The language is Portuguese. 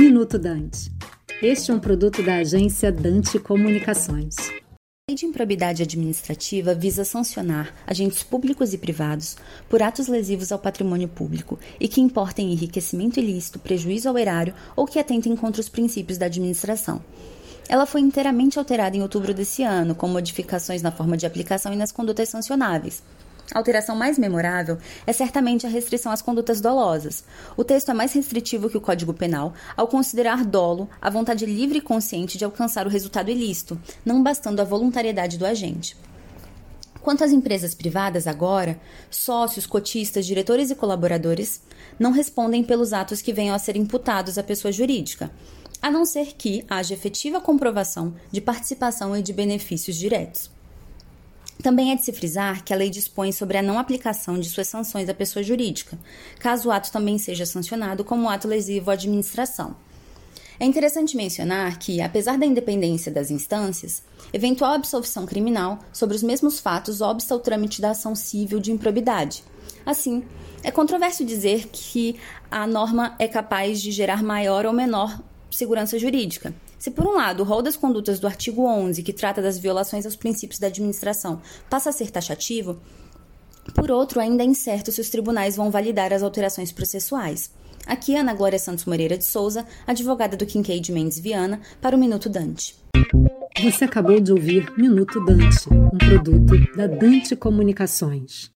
Minuto Dante. Este é um produto da agência Dante Comunicações. A lei de improbidade administrativa visa sancionar agentes públicos e privados por atos lesivos ao patrimônio público e que importem enriquecimento ilícito, prejuízo ao erário ou que atentem contra os princípios da administração. Ela foi inteiramente alterada em outubro desse ano, com modificações na forma de aplicação e nas condutas sancionáveis. A alteração mais memorável é certamente a restrição às condutas dolosas. O texto é mais restritivo que o Código Penal ao considerar dolo a vontade livre e consciente de alcançar o resultado ilícito, não bastando a voluntariedade do agente. Quanto às empresas privadas, agora, sócios, cotistas, diretores e colaboradores não respondem pelos atos que venham a ser imputados à pessoa jurídica, a não ser que haja efetiva comprovação de participação e de benefícios diretos. Também é de se frisar que a lei dispõe sobre a não aplicação de suas sanções à pessoa jurídica, caso o ato também seja sancionado como ato lesivo à administração. É interessante mencionar que, apesar da independência das instâncias, eventual absolvição criminal sobre os mesmos fatos obsta o trâmite da ação civil de improbidade. Assim, é controverso dizer que a norma é capaz de gerar maior ou menor segurança jurídica, se, por um lado, o rol das condutas do artigo 11, que trata das violações aos princípios da administração, passa a ser taxativo, por outro, ainda é incerto se os tribunais vão validar as alterações processuais. Aqui, Ana Glória Santos Moreira de Souza, advogada do Kincaid Mendes Viana, para o Minuto Dante. Você acabou de ouvir Minuto Dante, um produto da Dante Comunicações.